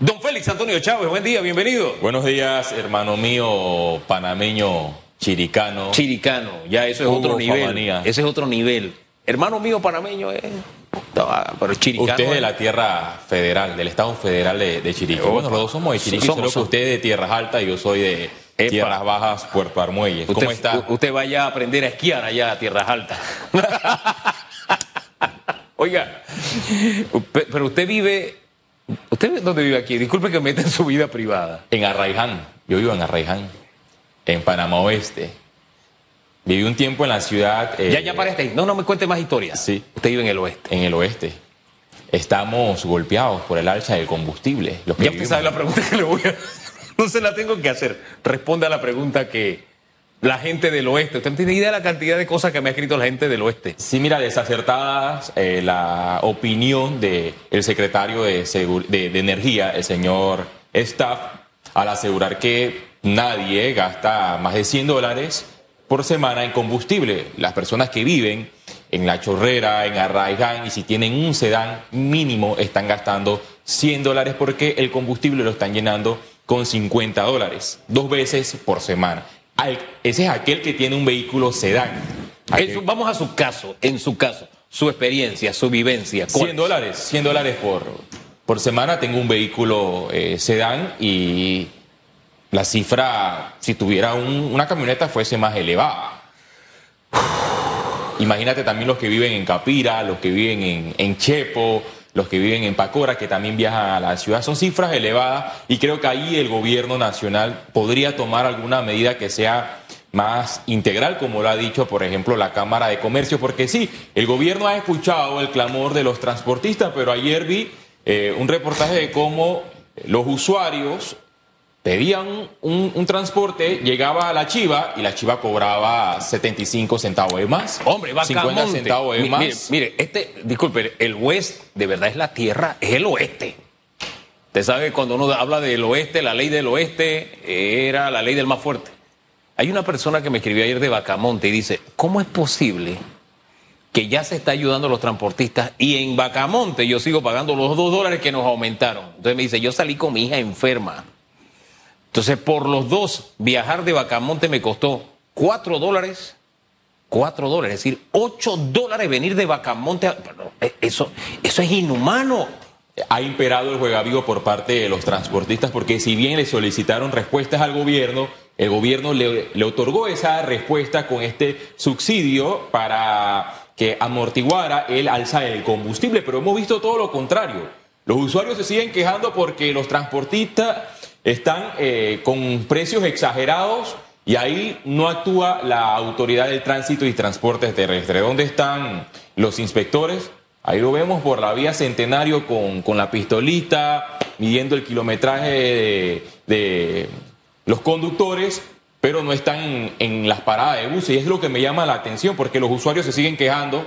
Don Félix Antonio Chávez, buen día, bienvenido. Buenos días, hermano mío panameño chiricano. Chiricano, ya eso es otro nivel. Famanía. Ese es otro nivel. Hermano mío panameño, eh. No, pero chiricano. Usted es de eh. la tierra federal, del Estado Federal de, de Chiriquí. Bueno, los dos somos de Chiriquí, Somos, solo que usted es de tierras altas y yo soy de Epa. tierras bajas, Puerto Armuelles. Usted, ¿Cómo está? Usted vaya a aprender a esquiar allá a tierras altas. Oiga, pe- pero usted vive. ¿Usted dónde vive aquí? Disculpe que me meta en su vida privada. En Arraiján, yo vivo en Arraiján, en Panamá Oeste. Viví un tiempo en la ciudad. eh, ya, ya para este. No, no me cuente más historias. Sí. Usted vive en el oeste. En el oeste. Estamos golpeados por el alza del combustible. Los que Ya usted sabe la pregunta que le voy a No se la tengo que hacer. Responde a la pregunta que la gente del oeste. Usted no tiene idea de la cantidad de cosas que me ha escrito la gente del oeste. Sí, mira, desacertadas eh, la opinión del secretario de, de- Energía, el señor Staff, al asegurar que nadie gasta más de 100 dólares por semana en combustible. Las personas que viven en La Chorrera, en Arraiján, y si tienen un sedán mínimo, están gastando 100 dólares porque el combustible lo están llenando con 50 dólares, dos veces por semana. Al- ese es aquel que tiene un vehículo sedán. Vamos a su caso, en su caso, su experiencia, su vivencia. ¿cuál 100 dólares, 100 dólares por, por semana. Tengo un vehículo eh, sedán y la cifra, si tuviera un- una camioneta, fuese más elevada. Imagínate también los que viven en Capira, los que viven en, en Chepo, los que viven en Pacora, que también viajan a la ciudad. Son cifras elevadas y creo que ahí el gobierno nacional podría tomar alguna medida que sea más integral, como lo ha dicho, por ejemplo, la Cámara de Comercio, porque sí, el gobierno ha escuchado el clamor de los transportistas, pero ayer vi eh, un reportaje de cómo los usuarios pedían un, un transporte, llegaba a la chiva y la chiva cobraba 75 centavos de más. Hombre, va 50 centavos de más. Mire, mire, este, disculpe, el West de verdad es la tierra, es el oeste. Usted sabe que cuando uno habla del oeste, la ley del oeste era la ley del más fuerte. Hay una persona que me escribió ayer de Bacamonte y dice, ¿cómo es posible que ya se está ayudando a los transportistas y en Bacamonte yo sigo pagando los dos dólares que nos aumentaron? Entonces me dice, yo salí con mi hija enferma. Entonces, por los dos, viajar de Bacamonte me costó cuatro dólares. Cuatro dólares, es decir, ocho dólares venir de Bacamonte. a- eh, Eso, eso es inhumano. ha imperado el juegavivo por parte de los transportistas porque si bien le solicitaron respuestas al gobierno, el gobierno le, le otorgó esa respuesta con este subsidio para que amortiguara el alza del combustible, pero hemos visto todo lo contrario. Los usuarios se siguen quejando porque los transportistas están eh, con precios exagerados y ahí no actúa la autoridad del tránsito y transportes terrestres. ¿Dónde están los inspectores? Ahí lo vemos por la vía Centenario con, con la pistolita, midiendo el kilometraje de, de los conductores, pero no están en, en las paradas de buses. Y es lo que me llama la atención, porque los usuarios se siguen quejando,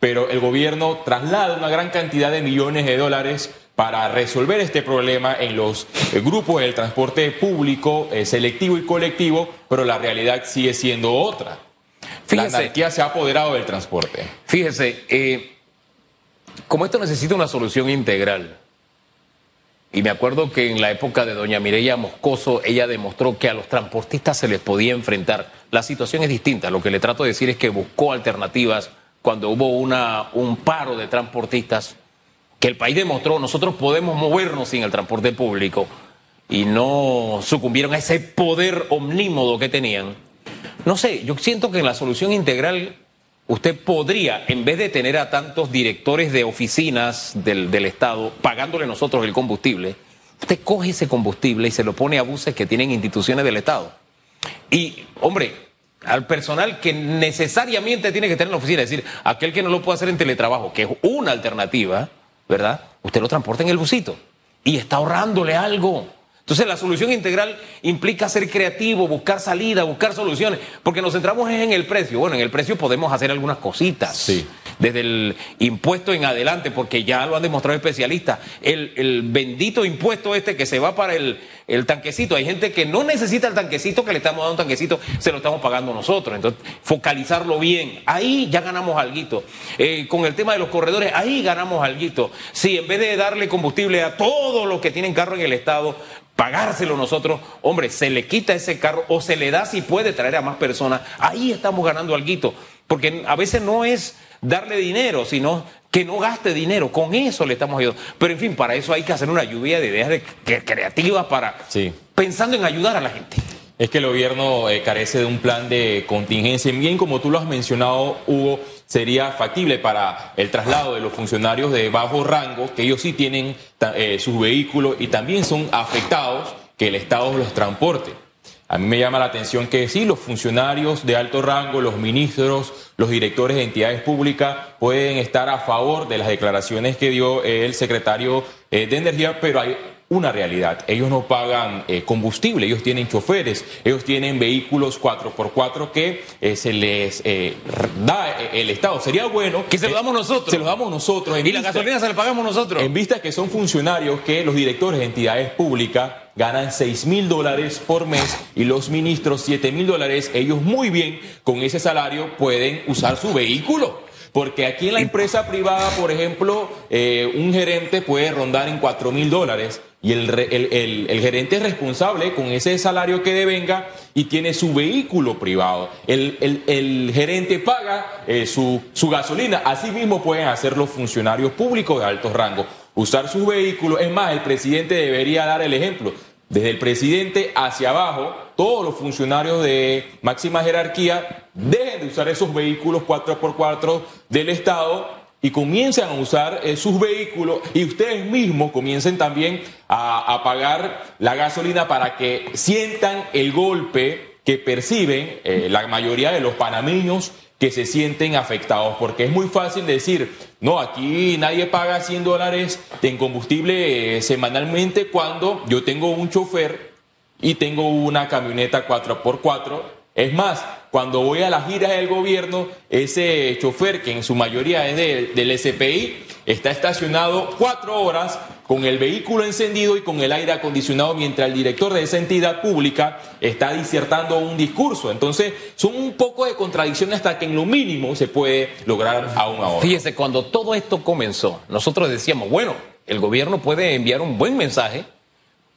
pero el gobierno traslada una gran cantidad de millones de dólares para resolver este problema en los eh, grupos del transporte público, eh, selectivo y colectivo, pero la realidad sigue siendo otra. Fíjese. La anarquía se ha apoderado del transporte. Fíjese, eh, como esto necesita una solución integral, y me acuerdo que en la época de doña Mireya Moscoso, ella demostró que a los transportistas se les podía enfrentar. La situación es distinta. Lo que le trato de decir es que buscó alternativas cuando hubo una, un paro de transportistas, que el país demostró, nosotros podemos movernos sin el transporte público, y no sucumbieron a ese poder omnímodo que tenían. No sé, yo siento que en la solución integral usted podría, en vez de tener a tantos directores de oficinas del, del Estado pagándole nosotros el combustible, usted coge ese combustible y se lo pone a buses que tienen instituciones del Estado. Y, hombre, al personal que necesariamente tiene que estar en la oficina, es decir, aquel que no lo puede hacer en teletrabajo, que es una alternativa, ¿verdad? Usted lo transporta en el busito y está ahorrándole algo. Entonces la solución integral implica ser creativo, buscar salida, buscar soluciones, porque nos centramos en el precio. Bueno, en el precio podemos hacer algunas cositas. Sí. Desde el impuesto en adelante, porque ya lo han demostrado especialistas, el, el bendito impuesto este que se va para el, el tanquecito. Hay gente que no necesita el tanquecito, que le estamos dando un tanquecito, se lo estamos pagando nosotros. Entonces, focalizarlo bien. Ahí ya ganamos algo. Eh, con el tema de los corredores, ahí ganamos algo. Si en vez de darle combustible a todos los que tienen carro en el Estado, pagárselo nosotros, hombre, se le quita ese carro o se le da si puede traer a más personas, ahí estamos ganando algo. Porque a veces no es darle dinero, sino que no gaste dinero. Con eso le estamos ayudando. Pero en fin, para eso hay que hacer una lluvia de ideas creativas para pensando en ayudar a la gente. Es que el gobierno eh, carece de un plan de contingencia. Bien, como tú lo has mencionado, Hugo, sería factible para el traslado de los funcionarios de bajo rango, que ellos sí tienen eh, sus vehículos y también son afectados que el Estado los transporte. A mí me llama la atención que sí, los funcionarios de alto rango, los ministros, los directores de entidades públicas pueden estar a favor de las declaraciones que dio el secretario eh, de Energía, pero hay una realidad. Ellos no pagan eh, combustible, ellos tienen choferes, ellos tienen vehículos 4x4 que eh, se les eh, da el Estado. Sería bueno. Que se lo damos nosotros. Se lo damos nosotros. y la gasolina se la pagamos nosotros. En vista que son funcionarios que los directores de entidades públicas ganan 6 mil dólares por mes y los ministros 7 mil dólares, ellos muy bien con ese salario pueden usar su vehículo. Porque aquí en la empresa privada, por ejemplo, un gerente puede rondar en 4 mil dólares y el, gerente es responsable con ese salario que devenga y tiene su vehículo privado. El, gerente paga eh, su, su, gasolina. Así mismo pueden hacer los funcionarios públicos de alto rango. Usar sus vehículos. Es más, el presidente debería dar el ejemplo. Desde el presidente hacia abajo, todos los funcionarios de máxima jerarquía dejen de usar esos vehículos 4x4 del Estado y comiencen a usar eh, sus vehículos y ustedes mismos comiencen también a, pagar la gasolina para que sientan el golpe que perciben eh, la mayoría de los panameños que se sienten afectados, porque es muy fácil decir, no, aquí nadie paga 100 dólares en combustible eh, semanalmente cuando yo tengo un chofer y tengo una camioneta 4x4 es más, cuando voy a las giras del gobierno, ese chofer, que en su mayoría es del SPI, está estacionado cuatro horas con el vehículo encendido y con el aire acondicionado mientras el director de esa entidad pública está disertando un discurso. Entonces, son un poco de contradicciones hasta que en lo mínimo se puede lograr aún ahora. Fíjese, cuando todo esto comenzó, nosotros decíamos, bueno, el gobierno puede enviar un buen mensaje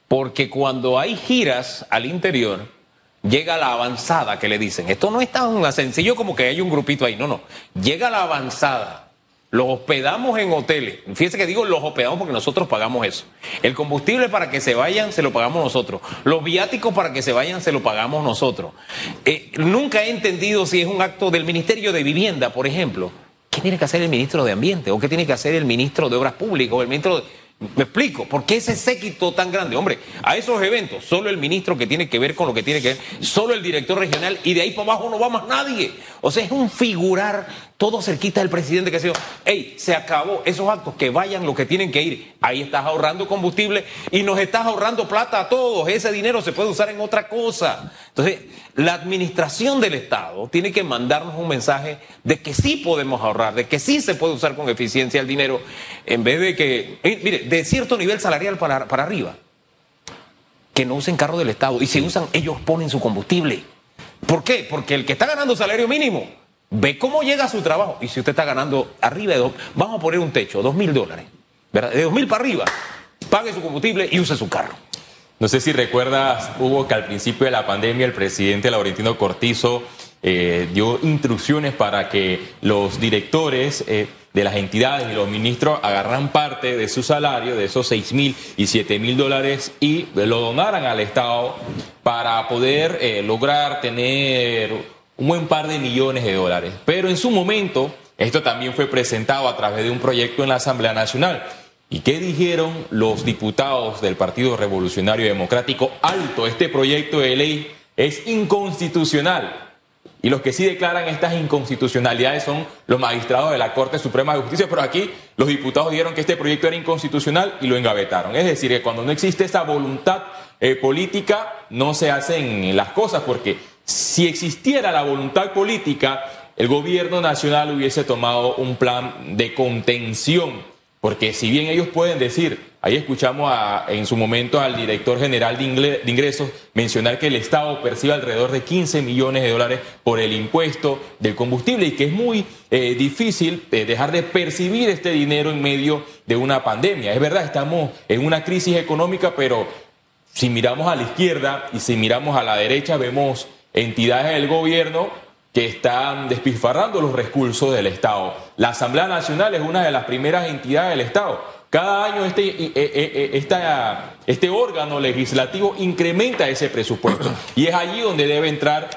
porque cuando hay giras al interior, llega la avanzada que le dicen. Esto no es tan sencillo como que hay un grupito ahí, no, no. Llega la avanzada. Los hospedamos en hoteles. Fíjense que digo los hospedamos porque nosotros pagamos eso. El combustible para que se vayan se lo pagamos nosotros. Los viáticos para que se vayan se lo pagamos nosotros. Eh, nunca he entendido si es un acto del Ministerio de Vivienda, por ejemplo. ¿Qué tiene que hacer el ministro de Ambiente? ¿O qué tiene que hacer el ministro de Obras Públicas? ¿O el ministro de me explico, ¿por qué ese séquito tan grande? Hombre, a esos eventos, solo el ministro que tiene que ver con lo que tiene que ver, solo el director regional y de ahí para abajo no va más nadie. O sea, es un figurar todo cerquita del presidente que ha sido, hey, se acabó esos actos, que vayan los que tienen que ir. Ahí estás ahorrando combustible y nos estás ahorrando plata a todos. Ese dinero se puede usar en otra cosa. Entonces, la administración del Estado tiene que mandarnos un mensaje de que sí podemos ahorrar, de que sí se puede usar con eficiencia el dinero, en vez de que, eh, mire, de cierto nivel salarial para, para arriba, que no usen carro del Estado. Y si usan, ellos ponen su combustible. ¿Por qué? Porque el que está ganando salario mínimo ve cómo llega a su trabajo. Y si usted está ganando arriba de dos, vamos a poner un techo, dos mil dólares, ¿verdad? De dos mil para arriba, pague su combustible y use su carro. No sé si recuerdas, Hugo, que al principio de la pandemia el presidente Laurentino Cortizo eh, dio instrucciones para que los directores eh, de las entidades y los ministros agarran parte de su salario, de esos seis mil y siete mil dólares, y lo donaran al Estado para poder eh, lograr tener un buen par de millones de dólares. Pero en su momento, esto también fue presentado a través de un proyecto en la Asamblea Nacional. ¿Y qué dijeron los diputados del Partido Revolucionario Democrático? Alto, este proyecto de ley es inconstitucional. Y los que sí declaran estas inconstitucionalidades son los magistrados de la Corte Suprema de Justicia, pero aquí los diputados dijeron que este proyecto era inconstitucional y lo engavetaron. Es decir, que cuando no existe esa voluntad eh, política, no se hacen las cosas, porque si existiera la voluntad política, el gobierno nacional hubiese tomado un plan de contención, porque si bien ellos pueden decir, ahí escuchamos en su momento al director general de, ingresos mencionar que el Estado percibe alrededor de 15 millones de dólares por el impuesto del combustible y que es muy eh, difícil eh, dejar de percibir este dinero en medio de una pandemia. Es verdad, estamos en una crisis económica, pero si miramos a la izquierda y si miramos a la derecha, vemos entidades del gobierno que están despilfarrando los recursos del Estado. La Asamblea Nacional es una de las primeras entidades del Estado. Cada año este, eh, eh, eh, este órgano legislativo incrementa ese presupuesto y es allí donde debe entrar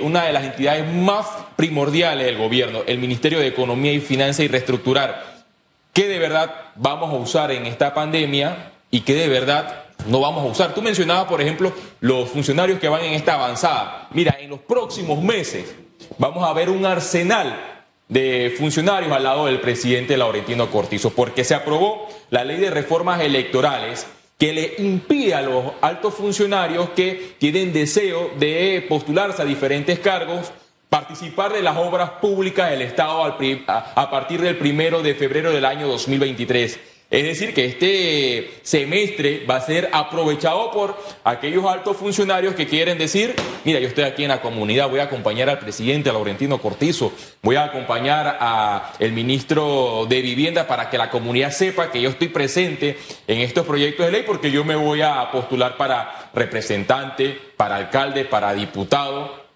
una de las entidades más primordiales del gobierno, el Ministerio de Economía y Finanzas y Reestructurar. ¿Qué de verdad vamos a usar en esta pandemia y qué de verdad no vamos a usar. Tú mencionabas, por ejemplo, los funcionarios que van en esta avanzada. Mira, en los próximos meses vamos a ver un arsenal de funcionarios al lado del presidente Laurentino Cortizo, porque se aprobó la ley de reformas electorales que le impide a los altos funcionarios que tienen deseo de postularse a diferentes cargos participar de las obras públicas del Estado a partir del primero de febrero del año 2023. Es decir, que este semestre va a ser aprovechado por aquellos altos funcionarios que quieren decir, mira, yo estoy aquí en la comunidad, voy a acompañar al presidente Laurentino Cortizo, voy a acompañar al ministro de Vivienda para que la comunidad sepa que yo estoy presente en estos proyectos de ley porque yo me voy a postular para representante, para alcalde, para diputado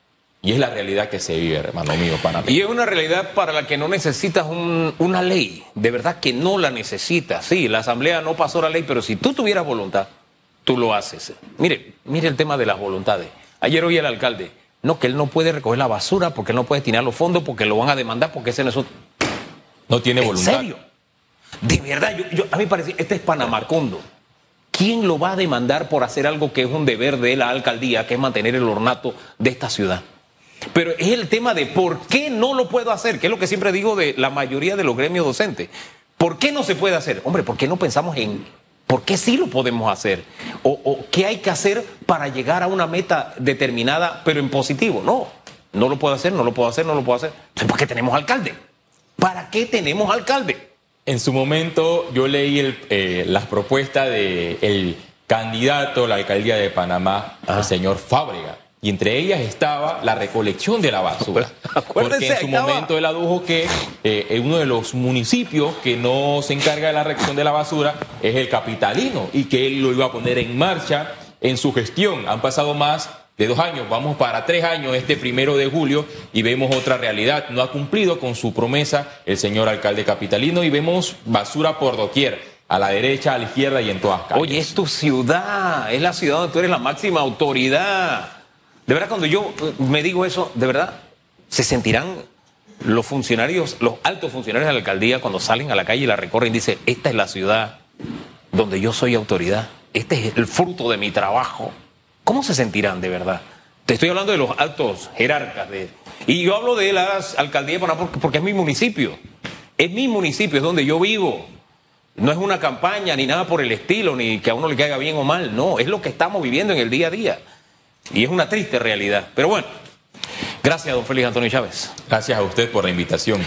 y es la realidad que se vive, hermano mío, para mí. Y es una realidad para la que no necesitas una ley. De verdad que no la necesitas. Sí, la Asamblea no pasó la ley, pero si tú tuvieras voluntad, tú lo haces. Mire, mire el tema de las voluntades. Ayer oí al alcalde, no, que él no puede recoger la basura porque él no puede tirar los fondos porque lo van a demandar porque ese no es... No tiene voluntad. ¿En serio? De verdad, yo, a mí me parece, este es Panamarcondo. ¿Quién lo va a demandar por hacer algo que es un deber de la alcaldía, que es mantener el ornato de esta ciudad? Pero es el tema de por qué no lo puedo hacer, que es lo que siempre digo de la mayoría de los gremios docentes. ¿Por qué no se puede hacer? Hombre, ¿por qué no pensamos en por qué sí lo podemos hacer? O, qué hay que hacer para llegar a una meta determinada, pero en positivo? No, no lo puedo hacer, no lo puedo hacer, no lo puedo hacer. Entonces, ¿por qué tenemos alcalde? ¿Para qué tenemos alcalde? En su momento yo leí eh, las propuestas del candidato a la alcaldía de Panamá, el señor Fábrega y entre ellas estaba la recolección de la basura. Porque en su momento él adujo que eh, uno de los municipios que no se encarga de la recolección de la basura es el capitalino y que él lo iba a poner en marcha en su gestión. Han pasado más de dos años, vamos para tres años este primero de julio y vemos otra realidad. No ha cumplido con su promesa el señor alcalde capitalino y vemos basura por doquier a la derecha, a la izquierda y en todas calles. Oye, es tu ciudad, es la ciudad donde tú eres la máxima autoridad. De verdad, cuando yo eh, me digo eso, de verdad, se sentirán los funcionarios, los altos funcionarios de la alcaldía, cuando salen a la calle y la recorren dicen, esta es la ciudad donde yo soy autoridad, este es el fruto de mi trabajo. ¿Cómo se sentirán de verdad? Te estoy hablando de los altos jerarcas. De, y yo hablo de las alcaldías porque, porque es mi municipio. Es mi municipio, es donde yo vivo. No es una campaña ni nada por el estilo, ni que a uno le caiga bien o mal. No, es lo que estamos viviendo en el día a día. Y es una triste realidad. Pero bueno, gracias, don Félix Antonio Chávez. Gracias a usted por la invitación.